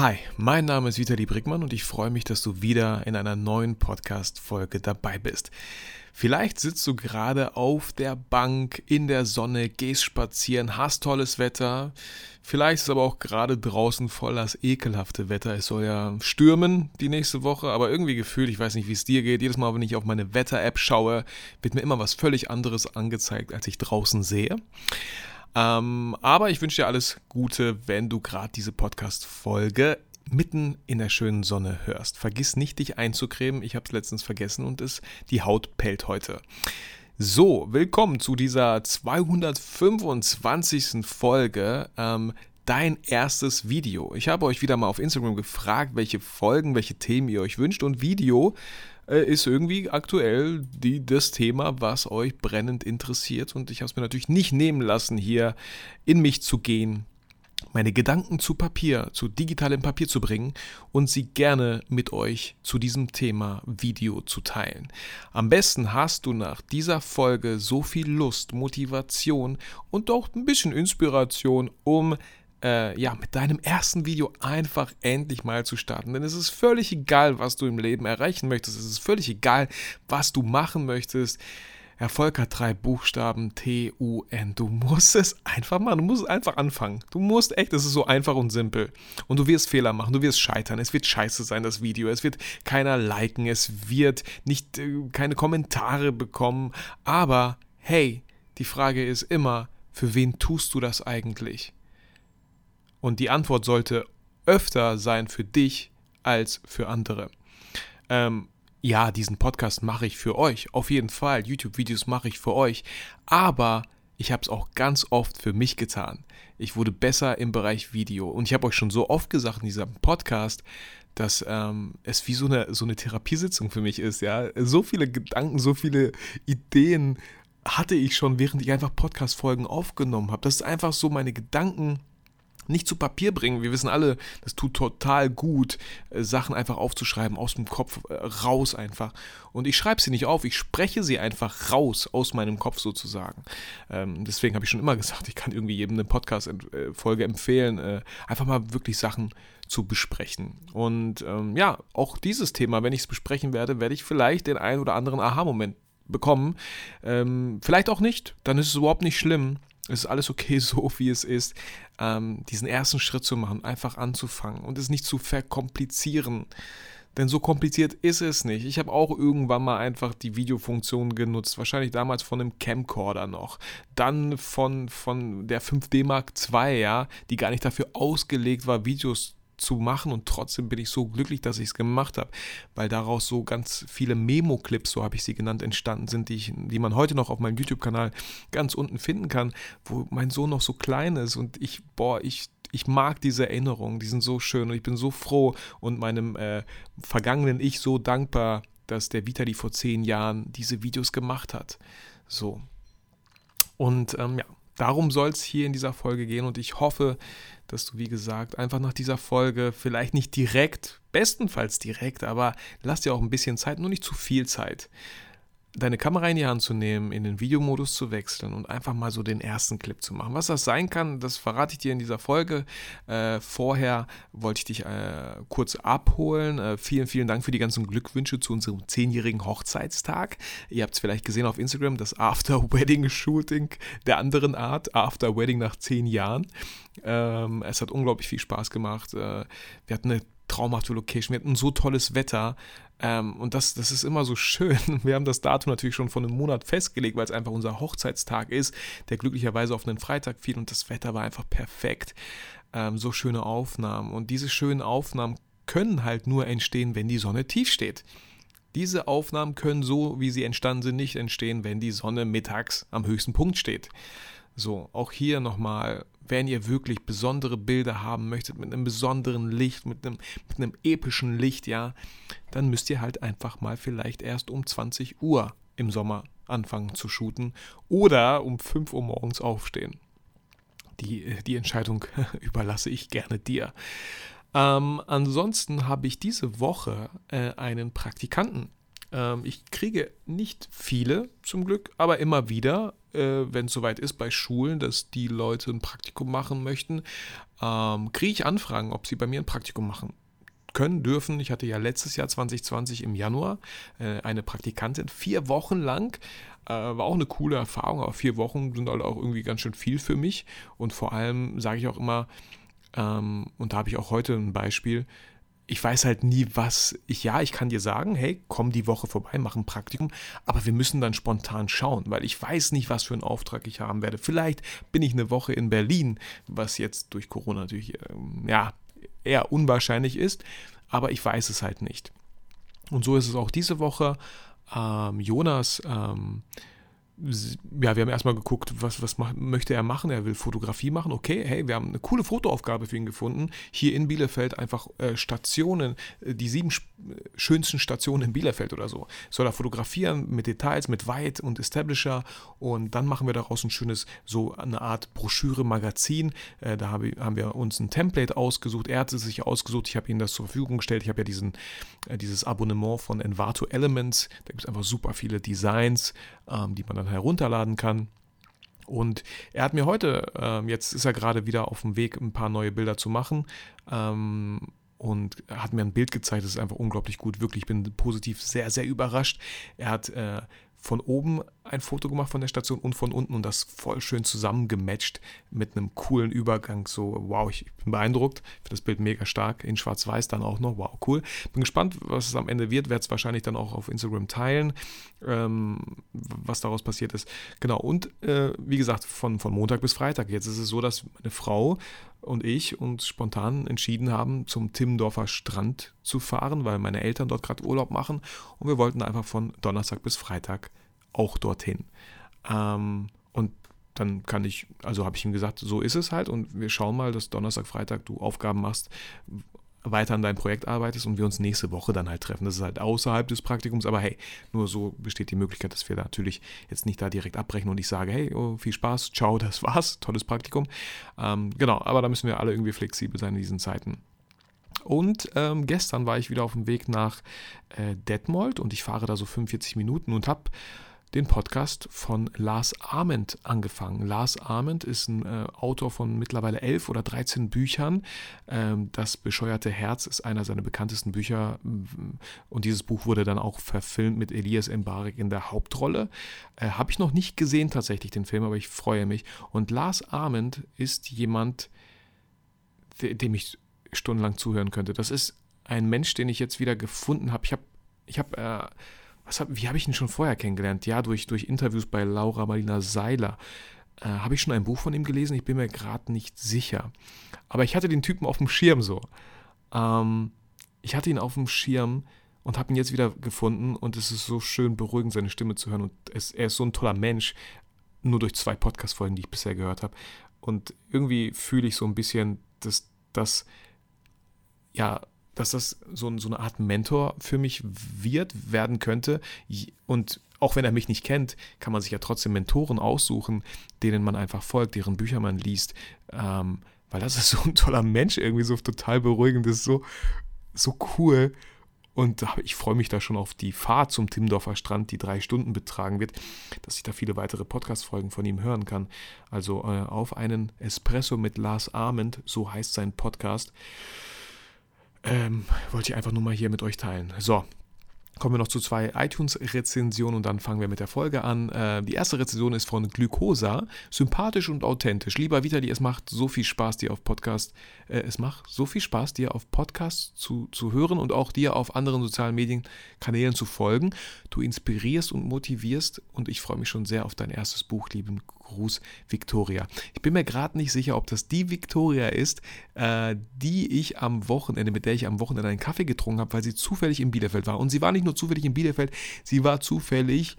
Hi, mein Name ist Vitali Brickmann und ich freue mich, dass du wieder in einer neuen Podcast-Folge dabei bist. Vielleicht sitzt du gerade auf der Bank in der Sonne, gehst spazieren, hast tolles Wetter. Vielleicht ist aber auch gerade draußen voll das ekelhafte Wetter. Es soll ja stürmen die nächste Woche, aber irgendwie gefühlt, ich weiß nicht, wie es dir geht. Jedes Mal, wenn ich auf meine Wetter-App schaue, wird mir immer was völlig anderes angezeigt, als ich draußen sehe. Ähm, aber ich wünsche dir alles Gute, wenn du gerade diese Podcast-Folge mitten in der schönen Sonne hörst. Vergiss nicht, dich einzucremen. Ich habe es letztens vergessen und es, die Haut pellt heute. So, willkommen zu dieser 225. Folge. Ähm, dein erstes Video. Ich habe euch wieder mal auf Instagram gefragt, welche Folgen, welche Themen ihr euch wünscht und Video äh, ist irgendwie aktuell die, das Thema, was euch brennend interessiert und ich habe es mir natürlich nicht nehmen lassen, hier in mich zu gehen meine Gedanken zu Papier, zu digitalem Papier zu bringen und sie gerne mit euch zu diesem Thema Video zu teilen. Am besten hast du nach dieser Folge so viel Lust, Motivation und auch ein bisschen Inspiration, um äh, ja, mit deinem ersten Video einfach endlich mal zu starten. Denn es ist völlig egal, was du im Leben erreichen möchtest. Es ist völlig egal, was du machen möchtest. Erfolg hat drei Buchstaben T-U-N. Du musst es einfach machen. Du musst es einfach anfangen. Du musst echt, es ist so einfach und simpel. Und du wirst Fehler machen, du wirst scheitern. Es wird scheiße sein, das Video. Es wird keiner liken. Es wird nicht äh, keine Kommentare bekommen. Aber hey, die Frage ist immer, für wen tust du das eigentlich? Und die Antwort sollte öfter sein für dich als für andere. Ähm, ja, diesen Podcast mache ich für euch, auf jeden Fall. YouTube-Videos mache ich für euch. Aber ich habe es auch ganz oft für mich getan. Ich wurde besser im Bereich Video. Und ich habe euch schon so oft gesagt in diesem Podcast, dass ähm, es wie so eine, so eine Therapiesitzung für mich ist. Ja, so viele Gedanken, so viele Ideen hatte ich schon, während ich einfach Podcast-Folgen aufgenommen habe. Das ist einfach so meine Gedanken nicht zu Papier bringen. Wir wissen alle, das tut total gut, äh, Sachen einfach aufzuschreiben, aus dem Kopf äh, raus einfach. Und ich schreibe sie nicht auf, ich spreche sie einfach raus aus meinem Kopf sozusagen. Ähm, deswegen habe ich schon immer gesagt, ich kann irgendwie jedem eine Podcast-Folge empfehlen, äh, einfach mal wirklich Sachen zu besprechen. Und ähm, ja, auch dieses Thema, wenn ich es besprechen werde, werde ich vielleicht den einen oder anderen Aha-Moment bekommen. Ähm, vielleicht auch nicht, dann ist es überhaupt nicht schlimm. Es ist alles okay so, wie es ist. Ähm, diesen ersten Schritt zu machen, einfach anzufangen und es nicht zu verkomplizieren. Denn so kompliziert ist es nicht. Ich habe auch irgendwann mal einfach die Videofunktion genutzt. Wahrscheinlich damals von einem Camcorder noch. Dann von, von der 5D Mark II, ja, die gar nicht dafür ausgelegt war, Videos zu machen und trotzdem bin ich so glücklich, dass ich es gemacht habe, weil daraus so ganz viele Memo-Clips, so habe ich sie genannt, entstanden sind, die, ich, die man heute noch auf meinem YouTube-Kanal ganz unten finden kann, wo mein Sohn noch so klein ist und ich, boah, ich ich mag diese Erinnerungen, die sind so schön und ich bin so froh und meinem äh, vergangenen Ich so dankbar, dass der Vitali vor zehn Jahren diese Videos gemacht hat. So. Und ähm, ja, darum soll es hier in dieser Folge gehen und ich hoffe, dass du, wie gesagt, einfach nach dieser Folge vielleicht nicht direkt, bestenfalls direkt, aber lass dir auch ein bisschen Zeit, nur nicht zu viel Zeit, deine Kamera in die Hand zu nehmen, in den Videomodus zu wechseln und einfach mal so den ersten Clip zu machen. Was das sein kann, das verrate ich dir in dieser Folge. Äh, vorher wollte ich dich äh, kurz abholen. Äh, vielen, vielen Dank für die ganzen Glückwünsche zu unserem zehnjährigen Hochzeitstag. Ihr habt es vielleicht gesehen auf Instagram, das After-Wedding-Shooting der anderen Art, After-Wedding nach zehn Jahren. Ähm, es hat unglaublich viel Spaß gemacht. Äh, wir hatten eine traumhafte Location, wir hatten so tolles Wetter. Ähm, und das, das ist immer so schön. Wir haben das Datum natürlich schon vor einem Monat festgelegt, weil es einfach unser Hochzeitstag ist, der glücklicherweise auf einen Freitag fiel und das Wetter war einfach perfekt. Ähm, so schöne Aufnahmen. Und diese schönen Aufnahmen können halt nur entstehen, wenn die Sonne tief steht. Diese Aufnahmen können so, wie sie entstanden sind, nicht entstehen, wenn die Sonne mittags am höchsten Punkt steht. So, auch hier nochmal, wenn ihr wirklich besondere Bilder haben möchtet, mit einem besonderen Licht, mit einem, mit einem epischen Licht, ja, dann müsst ihr halt einfach mal vielleicht erst um 20 Uhr im Sommer anfangen zu shooten oder um 5 Uhr morgens aufstehen. Die, die Entscheidung überlasse ich gerne dir. Ähm, ansonsten habe ich diese Woche äh, einen Praktikanten Ähm, ich kriege nicht viele zum Glück, aber immer wieder, äh, wenn es soweit ist bei Schulen, dass die Leute ein Praktikum machen möchten, ähm, kriege ich Anfragen, ob sie bei mir ein Praktikum machen können, dürfen. Ich hatte ja letztes Jahr 2020 im Januar äh, eine Praktikantin vier Wochen lang. Äh, war auch eine coole Erfahrung, aber vier Wochen sind halt auch irgendwie ganz schön viel für mich. Und vor allem sage ich auch immer, ähm, und da habe ich auch heute ein Beispiel, ich weiß halt nie, was ich, ja, ich kann dir sagen, hey, komm die Woche vorbei, mach ein Praktikum, aber wir müssen dann spontan schauen, weil ich weiß nicht, was für einen Auftrag ich haben werde. Vielleicht bin ich eine Woche in Berlin, was jetzt durch Corona natürlich, ähm, ja, eher unwahrscheinlich ist, aber ich weiß es halt nicht. Und so ist es auch diese Woche. Ähm, Jonas ähm, ja, wir haben erstmal geguckt, was, was macht, möchte er machen. Er will Fotografie machen. Okay, hey, wir haben eine coole Fotoaufgabe für ihn gefunden. Hier in Bielefeld einfach äh, Stationen, äh, die sieben schönsten Stationen in Bielefeld oder so. Soll er fotografieren mit Details, mit White und Establisher und dann machen wir daraus ein schönes, so eine Art Broschüre-Magazin. Äh, da habe, haben wir uns ein Template ausgesucht. Er hat es sich ausgesucht. Ich habe ihm das zur Verfügung gestellt. Ich habe ja diesen, äh, dieses Abonnement von Envato Elements. Da gibt es einfach super viele Designs, ähm, die man dann herunterladen kann. Und er hat mir heute, ähm, jetzt ist er gerade wieder auf dem Weg, ein paar neue Bilder zu machen. Ähm, und hat mir ein Bild gezeigt, das ist einfach unglaublich gut. Wirklich, ich bin positiv sehr, sehr überrascht. Er hat äh, von oben ein Foto gemacht von der Station und von unten und das voll schön zusammengematcht mit einem coolen Übergang. So, wow, ich bin beeindruckt. Ich finde das Bild mega stark. In Schwarz-Weiß dann auch noch. Wow, cool. Bin gespannt, was es am Ende wird. Werde es wahrscheinlich dann auch auf Instagram teilen, ähm, was daraus passiert ist. Genau. Und äh, wie gesagt, von, von Montag bis Freitag. Jetzt ist es so, dass meine Frau und ich uns spontan entschieden haben, zum Timmendorfer Strand zu fahren, weil meine Eltern dort gerade Urlaub machen und wir wollten einfach von Donnerstag bis Freitag auch dorthin. Ähm, und dann kann ich, also habe ich ihm gesagt, so ist es halt und wir schauen mal, dass Donnerstag, Freitag du Aufgaben machst, weiter an deinem Projekt arbeitest und wir uns nächste Woche dann halt treffen. Das ist halt außerhalb des Praktikums, aber hey, nur so besteht die Möglichkeit, dass wir da natürlich jetzt nicht da direkt abbrechen und ich sage, hey, oh, viel Spaß, ciao, das war's, tolles Praktikum. Ähm, genau, aber da müssen wir alle irgendwie flexibel sein in diesen Zeiten. Und ähm, gestern war ich wieder auf dem Weg nach äh, Detmold und ich fahre da so 45 Minuten und habe den Podcast von Lars Ament angefangen. Lars Ament ist ein äh, Autor von mittlerweile elf oder 13 Büchern. Ähm, das bescheuerte Herz ist einer seiner bekanntesten Bücher und dieses Buch wurde dann auch verfilmt mit Elias Mbarek in der Hauptrolle. Äh, Habe ich noch nicht gesehen tatsächlich den Film, aber ich freue mich. Und Lars Ament ist jemand, dem ich stundenlang zuhören könnte. Das ist ein Mensch, den ich jetzt wieder gefunden habe. Ich habe ich habe äh, hab, wie habe ich ihn schon vorher kennengelernt? Ja, durch, durch Interviews bei Laura Marlina Seiler. Äh, habe ich schon ein Buch von ihm gelesen? Ich bin mir gerade nicht sicher. Aber ich hatte den Typen auf dem Schirm so. Ähm, ich hatte ihn auf dem Schirm und habe ihn jetzt wieder gefunden und es ist so schön beruhigend, seine Stimme zu hören. Und es, er ist so ein toller Mensch, nur durch zwei Podcast-Folgen, die ich bisher gehört habe. Und irgendwie fühle ich so ein bisschen, dass das, ja, dass das so, so eine Art Mentor für mich wird, werden könnte. Und auch wenn er mich nicht kennt, kann man sich ja trotzdem Mentoren aussuchen, denen man einfach folgt, deren Bücher man liest. Ähm, weil das ist so ein toller Mensch, irgendwie so total beruhigend, das ist so, so cool. Und ich freue mich da schon auf die Fahrt zum Timmendorfer Strand, die drei Stunden betragen wird, dass ich da viele weitere Podcast-Folgen von ihm hören kann. Also äh, auf einen Espresso mit Lars Arment, so heißt sein Podcast. Ähm, wollte ich einfach nur mal hier mit euch teilen. So, kommen wir noch zu zwei iTunes-Rezensionen und dann fangen wir mit der Folge an. Äh, die erste Rezension ist von Glycosa. Sympathisch und authentisch. Lieber Vitali, es macht so viel Spaß, dir auf Podcast, äh, es macht so viel Spaß, dir auf Podcast zu, zu hören und auch dir auf anderen sozialen Medienkanälen zu folgen. Du inspirierst und motivierst und ich freue mich schon sehr auf dein erstes Buch, lieben Gruß, Victoria. Ich bin mir gerade nicht sicher, ob das die Victoria ist, äh, die ich am Wochenende, mit der ich am Wochenende einen Kaffee getrunken habe, weil sie zufällig in Bielefeld war. Und sie war nicht nur zufällig in Bielefeld, sie war zufällig,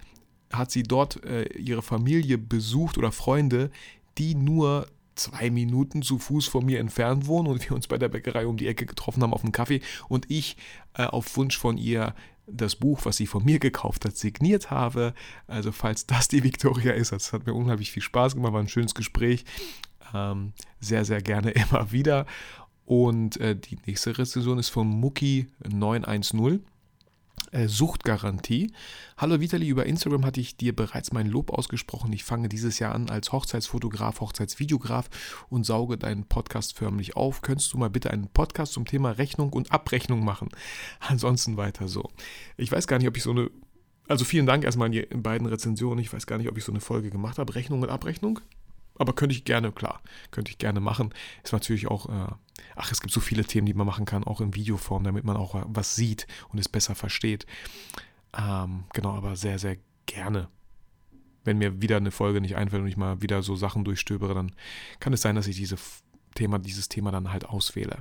hat sie dort äh, ihre Familie besucht oder Freunde, die nur zwei Minuten zu Fuß von mir entfernt wohnen und wir uns bei der Bäckerei um die Ecke getroffen haben auf einen Kaffee und ich äh, auf Wunsch von ihr das Buch, was sie von mir gekauft hat, signiert habe. Also falls das die Victoria ist, das hat mir unheimlich viel Spaß gemacht, war ein schönes Gespräch. Ähm, sehr, sehr gerne immer wieder. Und äh, die nächste Rezension ist von Muki910. Äh, Suchtgarantie. Hallo Vitali, über Instagram hatte ich dir bereits mein Lob ausgesprochen. Ich fange dieses Jahr an als Hochzeitsfotograf, Hochzeitsvideograf und sauge deinen Podcast förmlich auf. Könntest du mal bitte einen Podcast zum Thema Rechnung und Abrechnung machen? Ansonsten weiter so. Ich weiß gar nicht, ob ich so eine. Also vielen Dank erstmal in beiden Rezensionen. Ich weiß gar nicht, ob ich so eine Folge gemacht habe. Rechnung und Abrechnung. Aber könnte ich gerne, klar, könnte ich gerne machen. Ist natürlich auch, äh, ach, es gibt so viele Themen, die man machen kann, auch in Videoform, damit man auch was sieht und es besser versteht. Ähm, genau, aber sehr, sehr gerne. Wenn mir wieder eine Folge nicht einfällt und ich mal wieder so Sachen durchstöbere, dann kann es sein, dass ich diese Thema, dieses Thema dann halt auswähle.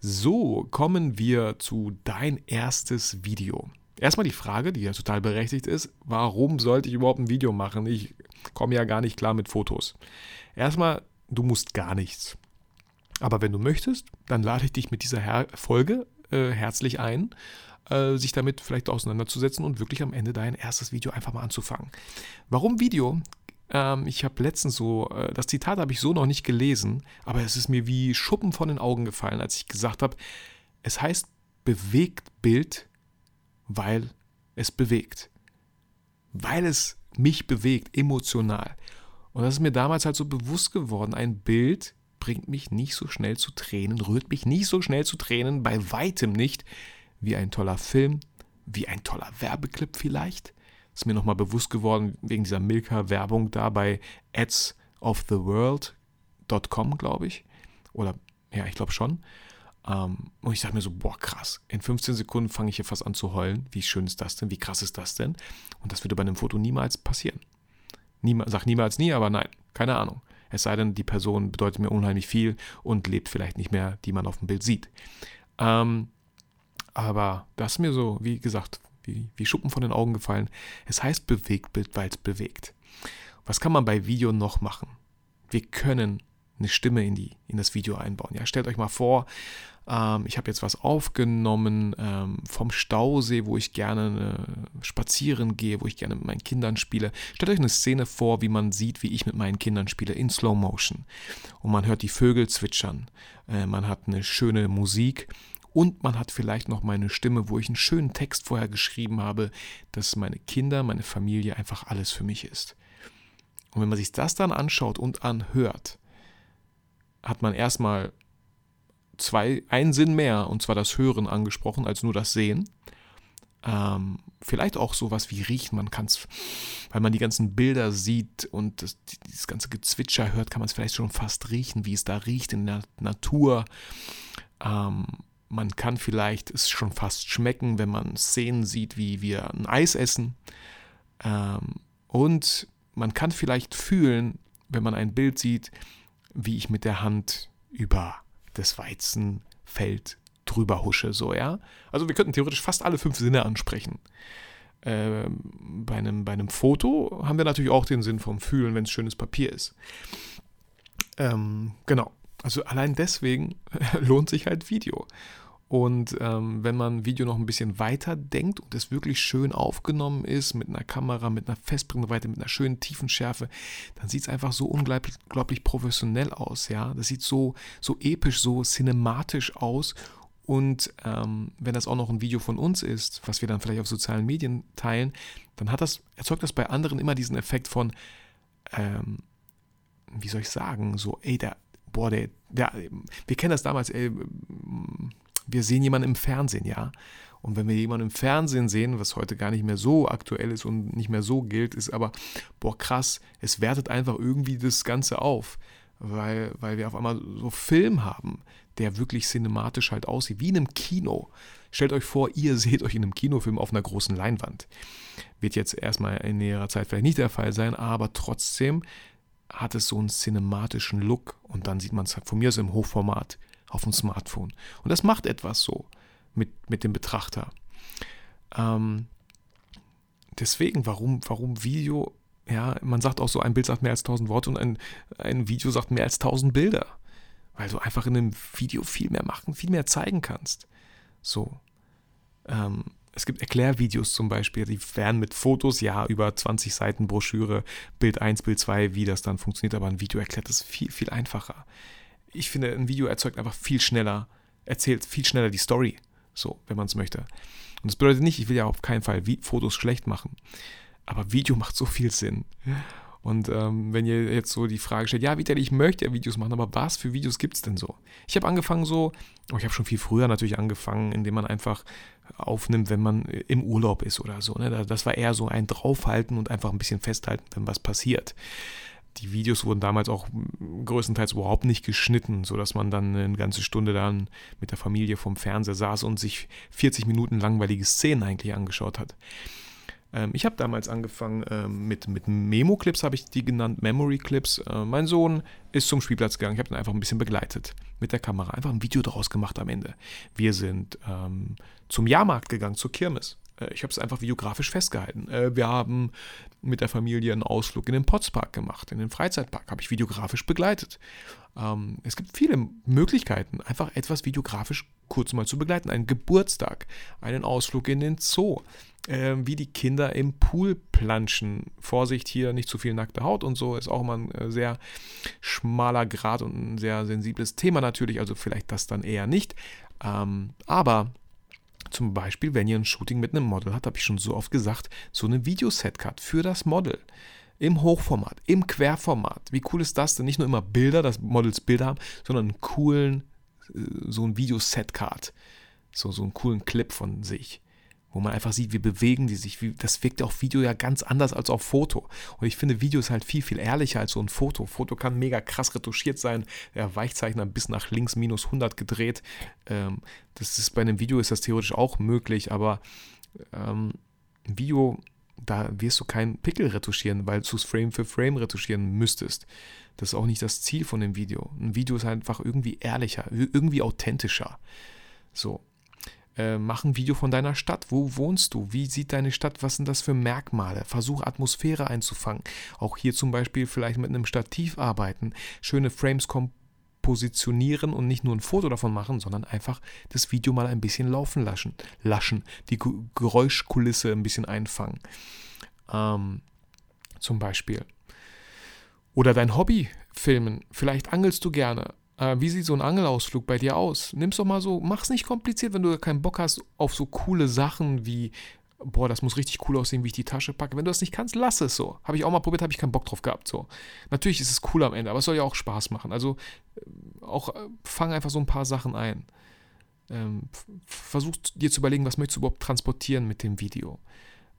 So, kommen wir zu dein erstes Video. Erstmal die Frage, die ja total berechtigt ist, warum sollte ich überhaupt ein Video machen? Ich komme ja gar nicht klar mit Fotos. Erstmal, du musst gar nichts. Aber wenn du möchtest, dann lade ich dich mit dieser Her Folge äh, herzlich ein, äh, sich damit vielleicht auseinanderzusetzen und wirklich am Ende dein erstes Video einfach mal anzufangen. Warum Video? Ähm, ich habe letztens so, äh, das Zitat habe ich so noch nicht gelesen, aber es ist mir wie Schuppen von den Augen gefallen, als ich gesagt habe, es heißt bewegt Bild weil es bewegt. Weil es mich bewegt, emotional. Und das ist mir damals halt so bewusst geworden. Ein Bild bringt mich nicht so schnell zu Tränen, rührt mich nicht so schnell zu Tränen, bei weitem nicht, wie ein toller Film, wie ein toller Werbeclip vielleicht. Ist mir nochmal bewusst geworden wegen dieser Milka-Werbung da bei adsoftheworld.com, glaube ich. Oder ja, ich glaube schon. Ähm, und ich dachte mir so, boah, krass. In 15 Sekunden fange ich hier fast an zu heulen. Wie schön ist das denn? Wie krass ist das denn? Und das würde bei einem Foto niemals passieren. Niemals, sag niemals nie, aber nein, keine Ahnung. Es sei denn, die Person bedeutet mir unheimlich viel und lebt vielleicht nicht mehr, die man auf dem Bild sieht. Ähm, aber das ist mir so, wie gesagt, wie, wie Schuppen von den Augen gefallen. Es heißt Bewegtbild, weil es bewegt. Was kann man bei Video noch machen? Wir können eine Stimme in, die, in das Video einbauen. Ja, stellt euch mal vor, ähm, ich habe jetzt was aufgenommen ähm, vom Stausee, wo ich gerne äh, spazieren gehe, wo ich gerne mit meinen Kindern spiele. Stellt euch eine Szene vor, wie man sieht, wie ich mit meinen Kindern spiele, in Slow Motion. Und man hört die Vögel zwitschern. Äh, man hat eine schöne Musik. Und man hat vielleicht noch meine Stimme, wo ich einen schönen Text vorher geschrieben habe, dass meine Kinder, meine Familie einfach alles für mich ist. Und wenn man sich das dann anschaut und anhört, hat man erstmal zwei, einen Sinn mehr, und zwar das Hören angesprochen, als nur das Sehen. Ähm, vielleicht auch sowas wie riechen, man kann es, weil man die ganzen Bilder sieht und das, dieses ganze Gezwitscher hört, kann man es vielleicht schon fast riechen, wie es da riecht in der Natur. Ähm, man kann vielleicht es schon fast schmecken, wenn man Szenen sieht, wie wir ein Eis essen. Ähm, und man kann vielleicht fühlen, wenn man ein Bild sieht, wie ich mit der Hand über das Weizenfeld drüber husche, so, ja. Also wir könnten theoretisch fast alle fünf Sinne ansprechen. Ähm, bei, einem, bei einem Foto haben wir natürlich auch den Sinn vom Fühlen, wenn es schönes Papier ist. Ähm, genau. Also allein deswegen lohnt sich halt Video. Und ähm, wenn man ein Video noch ein bisschen weiter denkt und es wirklich schön aufgenommen ist, mit einer Kamera, mit einer Festbrennweite, mit einer schönen Tiefenschärfe, dann sieht es einfach so unglaublich, unglaublich professionell aus. Ja? Das sieht so, so episch, so cinematisch aus. Und ähm, wenn das auch noch ein Video von uns ist, was wir dann vielleicht auf sozialen Medien teilen, dann hat das, erzeugt das bei anderen immer diesen Effekt von, ähm, wie soll ich sagen, so, ey, der, boah, der, der, wir kennen das damals, ey, wir sehen jemanden im Fernsehen, ja. Und wenn wir jemanden im Fernsehen sehen, was heute gar nicht mehr so aktuell ist und nicht mehr so gilt, ist aber, boah, krass, es wertet einfach irgendwie das Ganze auf, weil, weil wir auf einmal so Film haben, der wirklich cinematisch halt aussieht, wie in einem Kino. Stellt euch vor, ihr seht euch in einem Kinofilm auf einer großen Leinwand. Wird jetzt erstmal in näherer Zeit vielleicht nicht der Fall sein, aber trotzdem hat es so einen cinematischen Look und dann sieht man es von mir aus im Hochformat auf dem Smartphone. Und das macht etwas so mit, mit dem Betrachter. Ähm, deswegen, warum, warum Video, ja, man sagt auch so, ein Bild sagt mehr als 1000 Worte und ein, ein Video sagt mehr als 1000 Bilder. Weil du einfach in einem Video viel mehr machen, viel mehr zeigen kannst. So. Ähm, es gibt Erklärvideos zum Beispiel, die werden mit Fotos, ja, über 20 Seiten Broschüre, Bild 1, Bild 2, wie das dann funktioniert, aber ein Video erklärt das viel, viel einfacher ich finde, ein Video erzeugt einfach viel schneller, erzählt viel schneller die Story, so, wenn man es möchte. Und das bedeutet nicht, ich will ja auf keinen Fall Fotos schlecht machen. Aber Video macht so viel Sinn. Und ähm, wenn ihr jetzt so die Frage stellt, ja, Vitali, ich möchte ja Videos machen, aber was für Videos gibt es denn so? Ich habe angefangen so, oh, ich habe schon viel früher natürlich angefangen, indem man einfach aufnimmt, wenn man im Urlaub ist oder so. Ne? Das war eher so ein Draufhalten und einfach ein bisschen festhalten, wenn was passiert. Die Videos wurden damals auch größtenteils überhaupt nicht geschnitten, sodass man dann eine ganze Stunde dann mit der Familie vom Fernseher saß und sich 40 Minuten langweilige Szenen eigentlich angeschaut hat. Ähm, ich habe damals angefangen ähm, mit, mit Memo-Clips, habe ich die genannt, Memory-Clips. Äh, mein Sohn ist zum Spielplatz gegangen, ich habe ihn einfach ein bisschen begleitet mit der Kamera, einfach ein Video daraus gemacht am Ende. Wir sind ähm, zum Jahrmarkt gegangen, zur Kirmes. Äh, ich habe es einfach videografisch festgehalten. Äh, wir haben mit der Familie einen Ausflug in den Potspark gemacht, in den Freizeitpark, habe ich videografisch begleitet. Ähm, es gibt viele Möglichkeiten, einfach etwas videografisch kurz mal zu begleiten. Einen Geburtstag, einen Ausflug in den Zoo, äh, wie die Kinder im Pool planschen. Vorsicht hier, nicht zu viel nackte Haut und so, ist auch mal ein äh, sehr schmaler Grad und ein sehr sensibles Thema natürlich, also vielleicht das dann eher nicht. Ähm, aber zum Beispiel, wenn ihr ein Shooting mit einem Model habt, habe ich schon so oft gesagt, so eine Videoset-Cut für das Model. Im Hochformat, im Querformat. Wie cool ist das denn? Nicht nur immer Bilder, dass Models Bilder haben, sondern einen coolen, äh, so ein Videoset-Card. So, so einen coolen Clip von sich wo man einfach sieht, wie bewegen die sich. Wie, das wirkt auf Video ja ganz anders als auf Foto. Und ich finde, Video ist halt viel, viel ehrlicher als so ein Foto. Foto kann mega krass retuschiert sein, der Weichzeichner bis nach links minus 100 gedreht. Ähm, das ist bei einem Video ist das theoretisch auch möglich, aber ähm, Video, da wirst du keinen Pickel retuschieren, weil du es Frame für Frame retuschieren müsstest. Das ist auch nicht das Ziel von dem Video. Ein Video ist einfach irgendwie ehrlicher, irgendwie authentischer. So, äh, mach ein Video von deiner Stadt. Wo wohnst du? Wie sieht deine Stadt? Was sind das für Merkmale? Versuch Atmosphäre einzufangen. Auch hier zum Beispiel vielleicht mit einem Stativ arbeiten. Schöne Frames positionieren und nicht nur ein Foto davon machen, sondern einfach das Video mal ein bisschen laufen lassen. Laschen. Die Geräuschkulisse ein bisschen einfangen. Ähm, zum Beispiel. Oder dein Hobby filmen. Vielleicht angelst du gerne. Äh, wie sieht so ein Angelausflug bei dir aus? Nimm's doch mal so, mach's nicht kompliziert, wenn du keinen Bock hast auf so coole Sachen wie, boah, das muss richtig cool aussehen, wie ich die Tasche packe. Wenn du das nicht kannst, lass es so. Habe ich auch mal probiert, habe ich keinen Bock drauf gehabt. So. Natürlich ist es cool am Ende, aber es soll ja auch Spaß machen. Also äh, auch äh, fang einfach so ein paar Sachen ein. Ähm, versuch dir zu überlegen, was möchtest du überhaupt transportieren mit dem Video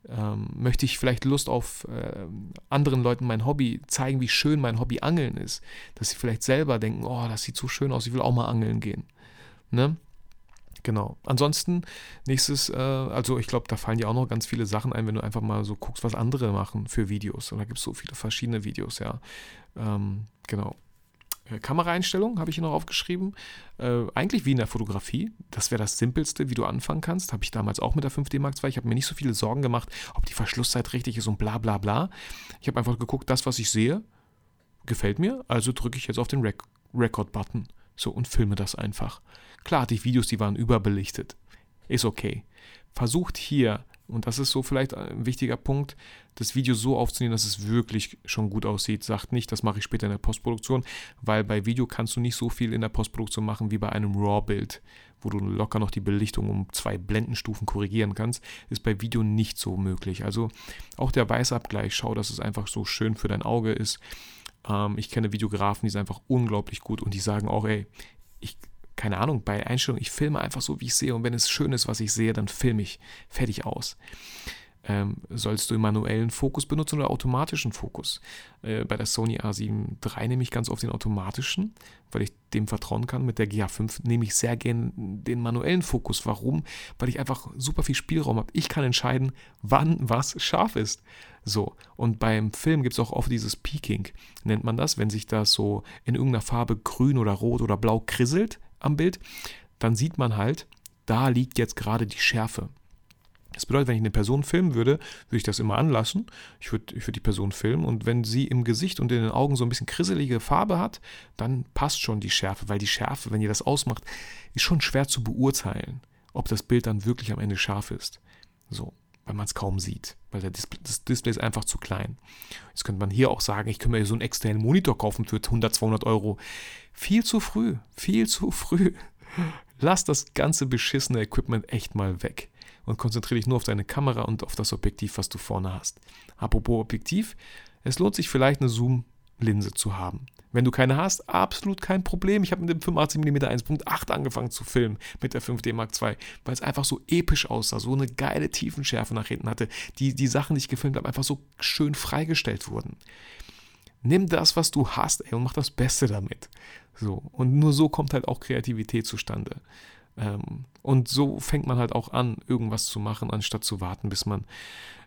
ähm, möchte ich vielleicht Lust auf äh, anderen Leuten mein Hobby zeigen, wie schön mein Hobby Angeln ist. Dass sie vielleicht selber denken, oh, das sieht so schön aus, ich will auch mal angeln gehen. Ne? Genau. Ansonsten, nächstes, äh, also ich glaube, da fallen dir auch noch ganz viele Sachen ein, wenn du einfach mal so guckst, was andere machen für Videos. Und da gibt es so viele verschiedene Videos, ja. Ähm, genau. Äh, Kameraeinstellungen habe ich hier noch aufgeschrieben. Äh, eigentlich wie in der Fotografie. Das wäre das Simpelste, wie du anfangen kannst. Habe ich damals auch mit der 5D Mark II. Ich habe mir nicht so viele Sorgen gemacht, ob die Verschlusszeit richtig ist und bla bla bla. Ich habe einfach geguckt, das, was ich sehe, gefällt mir. Also drücke ich jetzt auf den Rec Record-Button. So und filme das einfach. Klar ich Videos, die waren überbelichtet. Ist okay. Versucht hier und das ist so vielleicht ein wichtiger Punkt, das Video so aufzunehmen, dass es wirklich schon gut aussieht. Sagt nicht, das mache ich später in der Postproduktion, weil bei Video kannst du nicht so viel in der Postproduktion machen wie bei einem RAW-Bild, wo du locker noch die Belichtung um zwei Blendenstufen korrigieren kannst. Ist bei Video nicht so möglich. Also auch der Weißabgleich, schau, dass es einfach so schön für dein Auge ist. Ähm, ich kenne Videografen, die sind einfach unglaublich gut und die sagen auch, ey, ich keine Ahnung, bei Einstellungen, ich filme einfach so, wie ich sehe und wenn es schön ist, was ich sehe, dann filme ich fertig aus. Ähm, sollst du im manuellen Fokus benutzen oder automatischen Fokus? Äh, bei der Sony A7 III nehme ich ganz oft den automatischen, weil ich dem vertrauen kann. Mit der GH5 nehme ich sehr gern den manuellen Fokus. Warum? Weil ich einfach super viel Spielraum habe. Ich kann entscheiden, wann was scharf ist. So, und beim Film gibt es auch oft dieses Peaking, nennt man das, wenn sich das so in irgendeiner Farbe grün oder rot oder blau krisselt am Bild, dann sieht man halt, da liegt jetzt gerade die Schärfe. Das bedeutet, wenn ich eine Person filmen würde, würde ich das immer anlassen. Ich würde, ich würde die Person filmen und wenn sie im Gesicht und in den Augen so ein bisschen krisselige Farbe hat, dann passt schon die Schärfe, weil die Schärfe, wenn ihr das ausmacht, ist schon schwer zu beurteilen, ob das Bild dann wirklich am Ende scharf ist. So, weil man es kaum sieht, weil Display, das Display ist einfach zu klein. Jetzt könnte man hier auch sagen, ich könnte mir so einen externen Monitor kaufen für 100, 200 Euro. Viel zu früh, viel zu früh. Lass das ganze beschissene Equipment echt mal weg und konzentriere dich nur auf deine Kamera und auf das Objektiv, was du vorne hast. Apropos Objektiv, es lohnt sich vielleicht eine Zoom-Linse zu haben. Wenn du keine hast, absolut kein Problem. Ich habe mit dem 85mm 1.8 angefangen zu filmen mit der 5D Mark II, weil es einfach so episch aussah, so eine geile Tiefenschärfe nach hinten hatte. Die, die Sachen, die ich gefilmt habe, einfach so schön freigestellt wurden. Nimm das, was du hast, ey, und mach das Beste damit. So. Und nur so kommt halt auch Kreativität zustande. Ähm, und so fängt man halt auch an, irgendwas zu machen, anstatt zu warten, bis man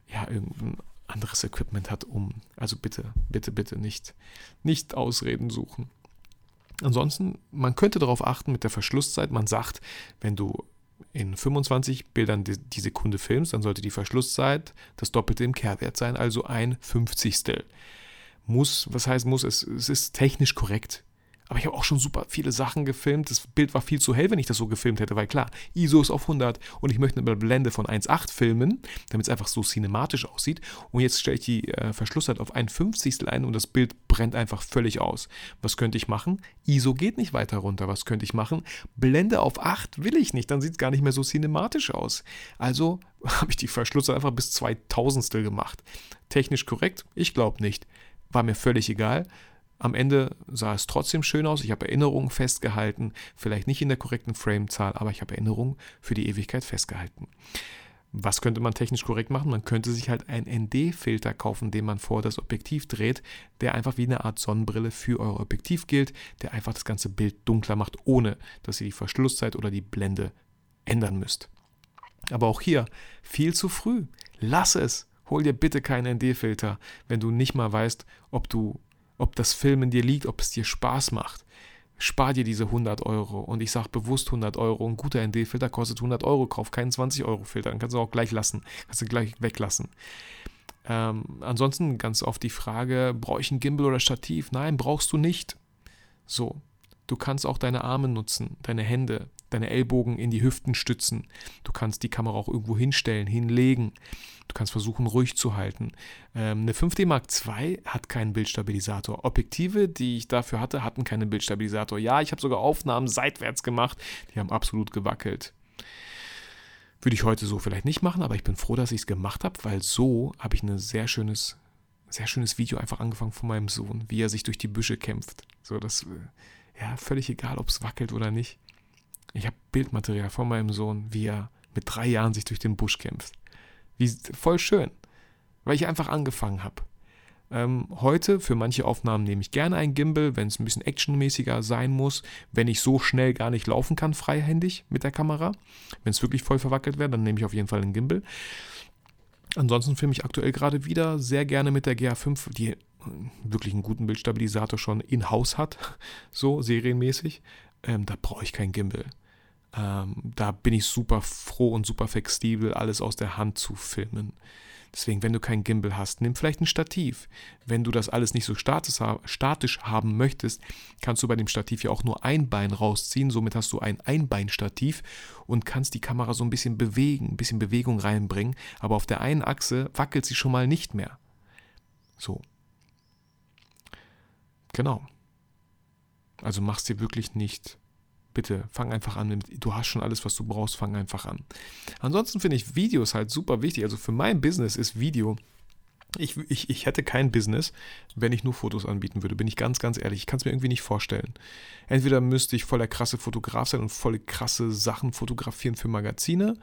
ja irgendein anderes Equipment hat, um. Also bitte, bitte, bitte nicht, nicht Ausreden suchen. Ansonsten, man könnte darauf achten mit der Verschlusszeit. Man sagt, wenn du in 25 Bildern die, die Sekunde filmst, dann sollte die Verschlusszeit das Doppelte im Kehrwert sein, also ein Fünfzigstel. Muss, was heißt muss, es, es ist technisch korrekt. Aber ich habe auch schon super viele Sachen gefilmt. Das Bild war viel zu hell, wenn ich das so gefilmt hätte, weil klar, ISO ist auf 100 und ich möchte eine Blende von 1,8 filmen, damit es einfach so cinematisch aussieht. Und jetzt stelle ich die äh, Verschlusszeit auf ein Fünfzigstel ein und das Bild brennt einfach völlig aus. Was könnte ich machen? ISO geht nicht weiter runter. Was könnte ich machen? Blende auf 8 will ich nicht, dann sieht es gar nicht mehr so cinematisch aus. Also habe ich die Verschlusszeit einfach bis 2000 gemacht. Technisch korrekt? Ich glaube nicht. War mir völlig egal. Am Ende sah es trotzdem schön aus. Ich habe Erinnerungen festgehalten, vielleicht nicht in der korrekten Framezahl, aber ich habe Erinnerungen für die Ewigkeit festgehalten. Was könnte man technisch korrekt machen? Man könnte sich halt einen ND-Filter kaufen, den man vor das Objektiv dreht, der einfach wie eine Art Sonnenbrille für euer Objektiv gilt, der einfach das ganze Bild dunkler macht, ohne dass ihr die Verschlusszeit oder die Blende ändern müsst. Aber auch hier viel zu früh. Lass es. Hol dir bitte keinen ND-Filter, wenn du nicht mal weißt, ob du ob das Filmen dir liegt, ob es dir Spaß macht. Spar dir diese 100 Euro. Und ich sage bewusst 100 Euro. Ein guter ND-Filter kostet 100 Euro. Kauf keinen 20-Euro-Filter. Dann kannst du auch gleich lassen. Kannst du gleich weglassen. Ähm, ansonsten ganz oft die Frage, brauche ich ein Gimbal oder Stativ? Nein, brauchst du nicht. So, du kannst auch deine Arme nutzen, deine Hände, deine Ellbogen in die Hüften stützen. Du kannst die Kamera auch irgendwo hinstellen, hinlegen. Du kannst versuchen, ruhig zu halten. Ähm, eine 5D Mark II hat keinen Bildstabilisator. Objektive, die ich dafür hatte, hatten keinen Bildstabilisator. Ja, ich habe sogar Aufnahmen seitwärts gemacht, die haben absolut gewackelt. Würde ich heute so vielleicht nicht machen, aber ich bin froh, dass ich es gemacht habe, weil so habe ich ein sehr schönes, sehr schönes Video einfach angefangen von meinem Sohn, wie er sich durch die Büsche kämpft. So, das, äh, ja, völlig egal, ob es wackelt oder nicht. Ich habe Bildmaterial von meinem Sohn, wie er mit drei Jahren sich durch den Busch kämpft. Wie, voll schön, weil ich einfach angefangen habe. Ähm, heute für manche Aufnahmen nehme ich gerne ein Gimbal, wenn es ein bisschen actionmäßiger sein muss, wenn ich so schnell gar nicht laufen kann, freihändig mit der Kamera. Wenn es wirklich voll verwackelt wäre, dann nehme ich auf jeden Fall ein Gimbal. Ansonsten filme ich aktuell gerade wieder sehr gerne mit der GA5, die wirklich einen guten Bildstabilisator schon in-house hat, so serienmäßig. Ähm, da brauche ich kein Gimbal. Ähm, da bin ich super froh und super flexibel, alles aus der Hand zu filmen. Deswegen, wenn du kein Gimbal hast, nimm vielleicht ein Stativ. Wenn du das alles nicht so statisch haben möchtest, kannst du bei dem Stativ ja auch nur ein Bein rausziehen. Somit hast du ein Einbeinstativ und kannst die Kamera so ein bisschen bewegen, ein bisschen Bewegung reinbringen. Aber auf der einen Achse wackelt sie schon mal nicht mehr. So. Genau. Also machst dir wirklich nicht bitte fang einfach an. Du hast schon alles, was du brauchst, fang einfach an. Ansonsten finde ich Videos halt super wichtig. Also für mein Business ist Video. Ich, ich, ich hätte kein Business, wenn ich nur Fotos anbieten würde, bin ich ganz, ganz ehrlich. Ich kann es mir irgendwie nicht vorstellen. Entweder müsste ich voll der krasse Fotograf sein und voll krasse Sachen fotografieren für Magazine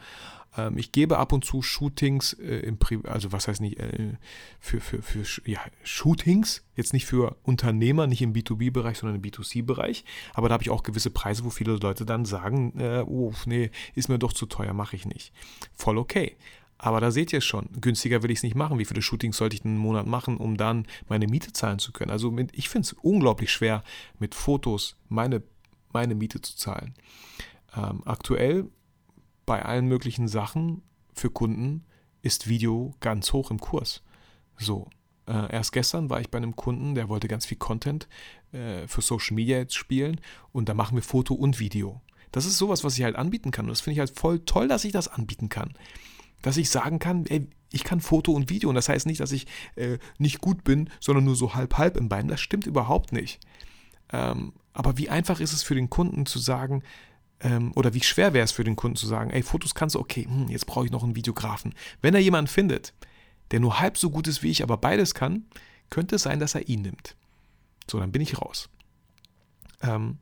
ähm, ich gebe ab und zu Shootings äh, im Pri also was heißt nicht, äh, für, für, für ja, Shootings, jetzt nicht für Unternehmer, nicht im B2B-Bereich, sondern im B2C-Bereich. Aber da habe ich auch gewisse Preise, wo viele Leute dann sagen, äh, oh, nee, ist mir doch zu teuer, mache ich nicht. Voll okay. Aber da seht ihr es schon, günstiger will ich es nicht machen. Wie viele Shootings sollte ich einen Monat machen, um dann meine Miete zahlen zu können? Also mit, ich finde es unglaublich schwer, mit Fotos meine, meine Miete zu zahlen. Ähm, aktuell bei allen möglichen Sachen für Kunden ist Video ganz hoch im Kurs. So, äh, erst gestern war ich bei einem Kunden, der wollte ganz viel Content äh, für Social Media jetzt spielen und da machen wir Foto und Video. Das ist sowas, was ich halt anbieten kann und das finde ich halt voll toll, dass ich das anbieten kann. Dass ich sagen kann, ey, ich kann Foto und Video und das heißt nicht, dass ich äh, nicht gut bin, sondern nur so halb-halb im Bein. Das stimmt überhaupt nicht. Ähm, aber wie einfach ist es für den Kunden zu sagen, ähm, oder wie schwer wäre es für den Kunden zu sagen, ey, Fotos kannst du, okay, hm, jetzt brauche ich noch einen Videografen. Wenn er jemanden findet, der nur halb so gut ist wie ich, aber beides kann, könnte es sein, dass er ihn nimmt. So, dann bin ich raus. Ähm,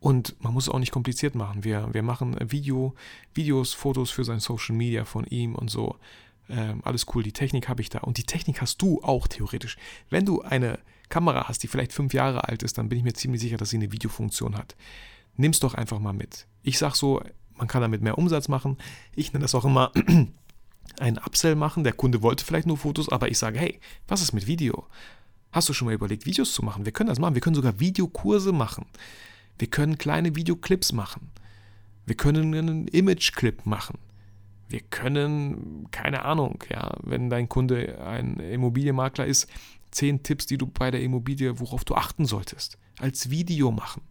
und man muss es auch nicht kompliziert machen. Wir, wir machen Video, Videos, Fotos für sein Social Media von ihm und so. Ähm, alles cool, die Technik habe ich da. Und die Technik hast du auch theoretisch. Wenn du eine Kamera hast, die vielleicht fünf Jahre alt ist, dann bin ich mir ziemlich sicher, dass sie eine Videofunktion hat. Nimm es doch einfach mal mit. Ich sage so, man kann damit mehr Umsatz machen. Ich nenne das auch immer einen Upsell machen. Der Kunde wollte vielleicht nur Fotos, aber ich sage, hey, was ist mit Video? Hast du schon mal überlegt, Videos zu machen? Wir können das machen. Wir können sogar Videokurse machen. Wir können kleine Videoclips machen. Wir können einen Imageclip machen. Wir können, keine Ahnung, ja, wenn dein Kunde ein Immobilienmakler ist, zehn Tipps, die du bei der Immobilie, worauf du achten solltest, als Video machen.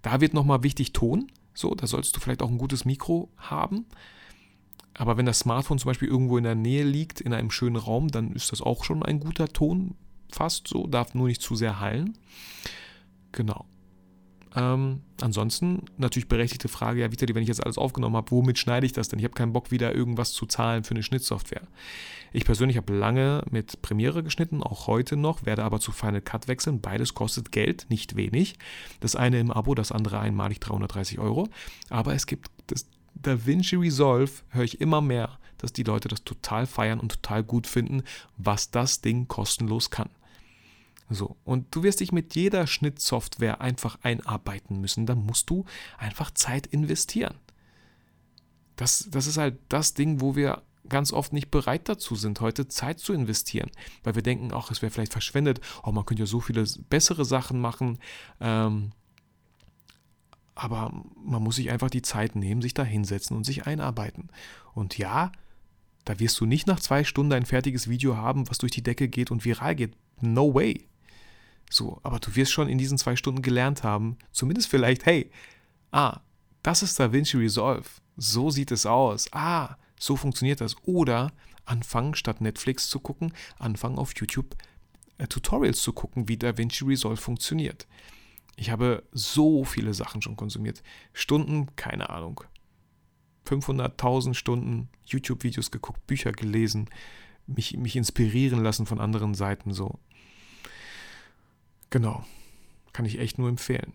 Da wird nochmal wichtig Ton. So, da sollst du vielleicht auch ein gutes Mikro haben. Aber wenn das Smartphone zum Beispiel irgendwo in der Nähe liegt, in einem schönen Raum, dann ist das auch schon ein guter Ton, fast so, darf nur nicht zu sehr hallen. Genau. Ähm, ansonsten natürlich berechtigte Frage, ja, Vitali, wenn ich jetzt alles aufgenommen habe, womit schneide ich das denn? Ich habe keinen Bock, wieder irgendwas zu zahlen für eine Schnittsoftware. Ich persönlich habe lange mit Premiere geschnitten, auch heute noch, werde aber zu Final Cut wechseln. Beides kostet Geld, nicht wenig. Das eine im Abo, das andere einmalig 330 Euro. Aber es gibt das DaVinci Resolve, höre ich immer mehr, dass die Leute das total feiern und total gut finden, was das Ding kostenlos kann. So, und du wirst dich mit jeder Schnittsoftware einfach einarbeiten müssen. Da musst du einfach Zeit investieren. Das, das ist halt das Ding, wo wir ganz oft nicht bereit dazu sind, heute Zeit zu investieren, weil wir denken, ach, es wäre vielleicht verschwendet, oh, man könnte ja so viele bessere Sachen machen. Ähm, aber man muss sich einfach die Zeit nehmen, sich da hinsetzen und sich einarbeiten. Und ja, da wirst du nicht nach zwei Stunden ein fertiges Video haben, was durch die Decke geht und viral geht. No way. So, aber du wirst schon in diesen zwei Stunden gelernt haben, zumindest vielleicht, hey, ah, das ist DaVinci Resolve. So sieht es aus. Ah, so funktioniert das. Oder anfangen, statt Netflix zu gucken, anfangen auf YouTube äh, Tutorials zu gucken, wie DaVinci Resolve funktioniert. Ich habe so viele Sachen schon konsumiert. Stunden, keine Ahnung. 500.000 Stunden YouTube-Videos geguckt, Bücher gelesen, mich, mich inspirieren lassen von anderen Seiten so. Genau. Kann ich echt nur empfehlen.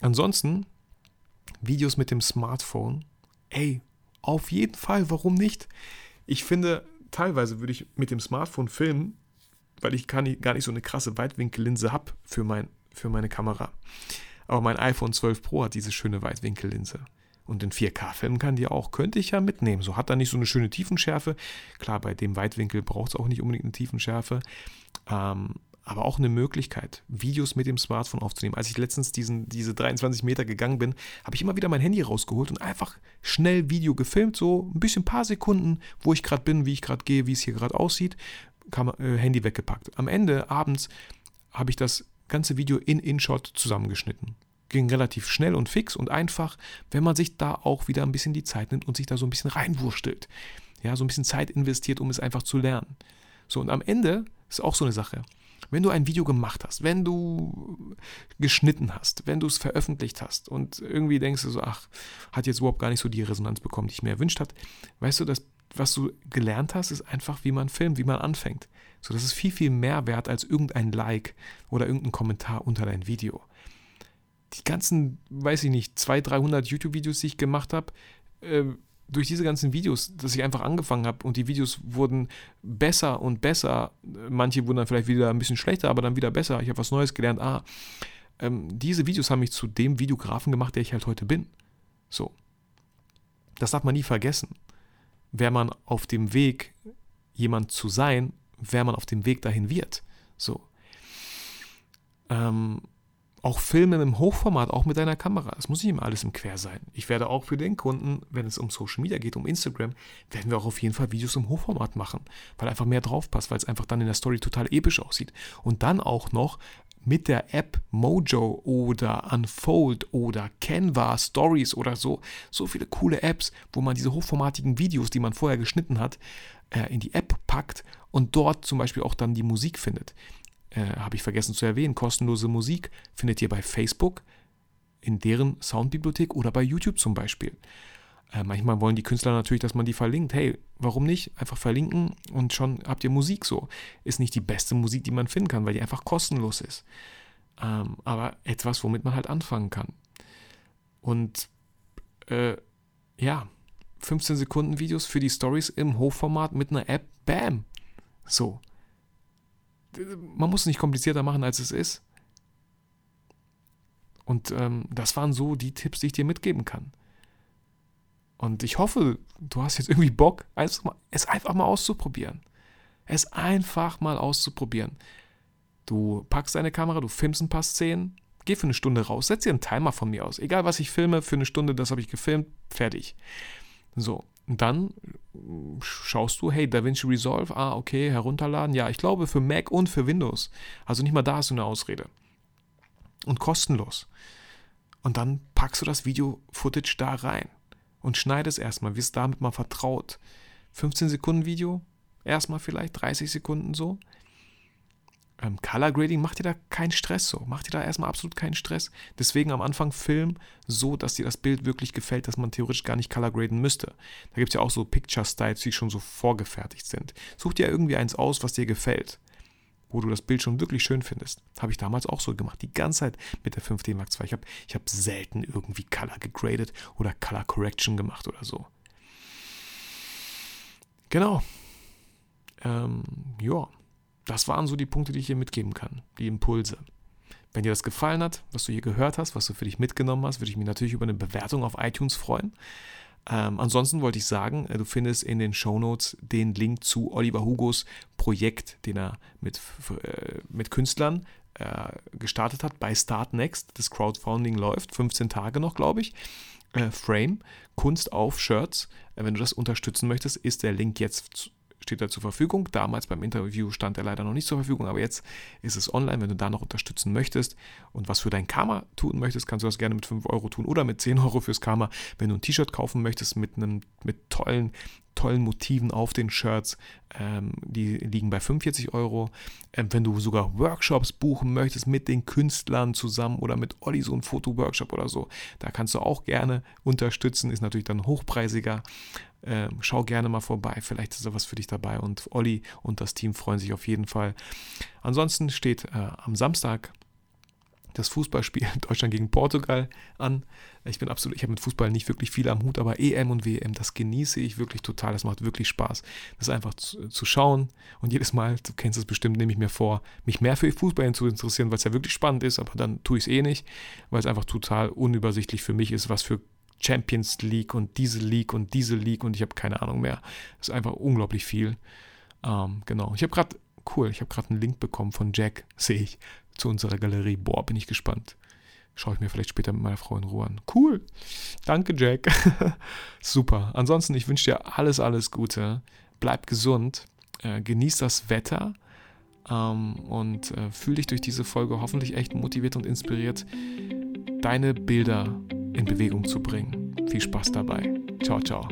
Ansonsten, Videos mit dem Smartphone. Ey, auf jeden Fall, warum nicht? Ich finde, teilweise würde ich mit dem Smartphone filmen, weil ich gar nicht, gar nicht so eine krasse Weitwinkellinse habe für, mein, für meine Kamera. Aber mein iPhone 12 Pro hat diese schöne Weitwinkellinse. Und in 4K filmen kann die auch. Könnte ich ja mitnehmen. So hat er nicht so eine schöne Tiefenschärfe. Klar, bei dem Weitwinkel braucht es auch nicht unbedingt eine Tiefenschärfe. Ähm, aber auch eine Möglichkeit, Videos mit dem Smartphone aufzunehmen. Als ich letztens diesen, diese 23 Meter gegangen bin, habe ich immer wieder mein Handy rausgeholt und einfach schnell Video gefilmt, so ein bisschen, paar Sekunden, wo ich gerade bin, wie ich gerade gehe, wie es hier gerade aussieht, kam, äh, Handy weggepackt. Am Ende, abends, habe ich das ganze Video in InShot zusammengeschnitten. Ging relativ schnell und fix und einfach, wenn man sich da auch wieder ein bisschen die Zeit nimmt und sich da so ein bisschen reinwurstelt. Ja, so ein bisschen Zeit investiert, um es einfach zu lernen. So, und am Ende ist auch so eine Sache. Wenn du ein Video gemacht hast, wenn du geschnitten hast, wenn du es veröffentlicht hast und irgendwie denkst du so, ach, hat jetzt überhaupt gar nicht so die Resonanz bekommen, die ich mir erwünscht hat, weißt du, das, was du gelernt hast, ist einfach, wie man filmt, wie man anfängt. So, das ist viel, viel mehr wert als irgendein Like oder irgendein Kommentar unter dein Video. Die ganzen, weiß ich nicht, 200, 300 YouTube-Videos, die ich gemacht habe, äh, durch diese ganzen Videos, dass ich einfach angefangen habe und die Videos wurden besser und besser. Manche wurden dann vielleicht wieder ein bisschen schlechter, aber dann wieder besser. Ich habe was Neues gelernt. Ah, ähm, diese Videos haben mich zu dem Videografen gemacht, der ich halt heute bin. So. Das darf man nie vergessen. Wäre man auf dem Weg, jemand zu sein, wäre man auf dem Weg dahin wird. So. Ähm, auch filmen im Hochformat, auch mit deiner Kamera. Es muss nicht immer alles im Quer sein. Ich werde auch für den Kunden, wenn es um Social Media geht, um Instagram, werden wir auch auf jeden Fall Videos im Hochformat machen, weil einfach mehr drauf passt, weil es einfach dann in der Story total episch aussieht. Und dann auch noch mit der App Mojo oder Unfold oder Canva Stories oder so, so viele coole Apps, wo man diese hochformatigen Videos, die man vorher geschnitten hat, äh, in die App packt und dort zum Beispiel auch dann die Musik findet äh, habe ich vergessen zu erwähnen, kostenlose Musik findet ihr bei Facebook, in deren Soundbibliothek oder bei YouTube zum Beispiel. Äh, manchmal wollen die Künstler natürlich, dass man die verlinkt. Hey, warum nicht? Einfach verlinken und schon habt ihr Musik so. Ist nicht die beste Musik, die man finden kann, weil die einfach kostenlos ist. Ähm, aber etwas, womit man halt anfangen kann. Und äh, ja, 15 Sekunden Videos für die Stories im Hochformat mit einer App, bam. So. Man muss es nicht komplizierter machen, als es ist. Und ähm, das waren so die Tipps, die ich dir mitgeben kann. Und ich hoffe, du hast jetzt irgendwie Bock, es einfach mal auszuprobieren. Es einfach mal auszuprobieren. Du packst deine Kamera, du filmst ein paar Szenen, geh für eine Stunde raus, setz dir einen Timer von mir aus. Egal was ich filme, für eine Stunde, das habe ich gefilmt, fertig. So, und dann schaust du, hey, DaVinci Resolve, ah, okay, herunterladen. Ja, ich glaube für Mac und für Windows. Also nicht mal da hast du eine Ausrede. Und kostenlos. Und dann packst du das Video-Footage da rein und schneidest erstmal, wirst damit mal vertraut. 15 Sekunden Video, erstmal vielleicht 30 Sekunden so ähm, Color Grading macht dir da keinen Stress so. Macht dir da erstmal absolut keinen Stress. Deswegen am Anfang Film so, dass dir das Bild wirklich gefällt, dass man theoretisch gar nicht Color graden müsste. Da gibt es ja auch so Picture Styles, die schon so vorgefertigt sind. Such dir irgendwie eins aus, was dir gefällt. Wo du das Bild schon wirklich schön findest. Habe ich damals auch so gemacht. Die ganze Zeit mit der 5D Mark II. Ich habe ich hab selten irgendwie Color gegradet oder Color Correction gemacht oder so. Genau. Ähm, ja das waren so die Punkte, die ich hier mitgeben kann, die Impulse. Wenn dir das gefallen hat, was du hier gehört hast, was du für dich mitgenommen hast, würde ich mich natürlich über eine Bewertung auf iTunes freuen. Ähm, ansonsten wollte ich sagen, äh, du findest in den Show Notes den Link zu Oliver Hugos Projekt, den er mit, äh, mit Künstlern äh, gestartet hat bei Start Next. Das Crowdfunding läuft, 15 Tage noch, glaube ich. Äh, Frame, Kunst auf Shirts. Äh, wenn du das unterstützen möchtest, ist der Link jetzt steht er zur Verfügung. Damals beim Interview stand er leider noch nicht zur Verfügung, aber jetzt ist es online, wenn du da noch unterstützen möchtest und was für dein Karma tun möchtest, kannst du das gerne mit 5 Euro tun oder mit 10 Euro fürs Karma. Wenn du ein T-Shirt kaufen möchtest mit einem mit tollen tollen Motiven auf den Shirts. Ähm, die liegen bei 45 Euro. Ähm, wenn du sogar Workshops buchen möchtest mit den Künstlern zusammen oder mit Olli so ein Fotoworkshop oder so, da kannst du auch gerne unterstützen. Ist natürlich dann hochpreisiger. Ähm, schau gerne mal vorbei. Vielleicht ist da was für dich dabei. Und Olli und das Team freuen sich auf jeden Fall. Ansonsten steht äh, am Samstag das Fußballspiel Deutschland gegen Portugal an. Ich bin absolut, ich habe mit Fußball nicht wirklich viel am Hut, aber EM und WM, das genieße ich wirklich total. Das macht wirklich Spaß. Das einfach zu, zu schauen und jedes Mal, du kennst es bestimmt, nehme ich mir vor, mich mehr für Fußball zu interessieren, weil es ja wirklich spannend ist, aber dann tue ich es eh nicht, weil es einfach total unübersichtlich für mich ist, was für Champions League und diese League und diese League und ich habe keine Ahnung mehr. Das ist einfach unglaublich viel. Ähm, genau. Ich habe gerade, cool, ich habe gerade einen Link bekommen von Jack, sehe ich, zu unserer Galerie. Boah, bin ich gespannt. Schaue ich mir vielleicht später mit meiner Frau in Ruhe an. Cool. Danke, Jack. Super. Ansonsten, ich wünsche dir alles, alles Gute. Bleib gesund. Äh, genieß das Wetter. Ähm, und äh, fühl dich durch diese Folge hoffentlich echt motiviert und inspiriert, deine Bilder in Bewegung zu bringen. Viel Spaß dabei. Ciao, ciao.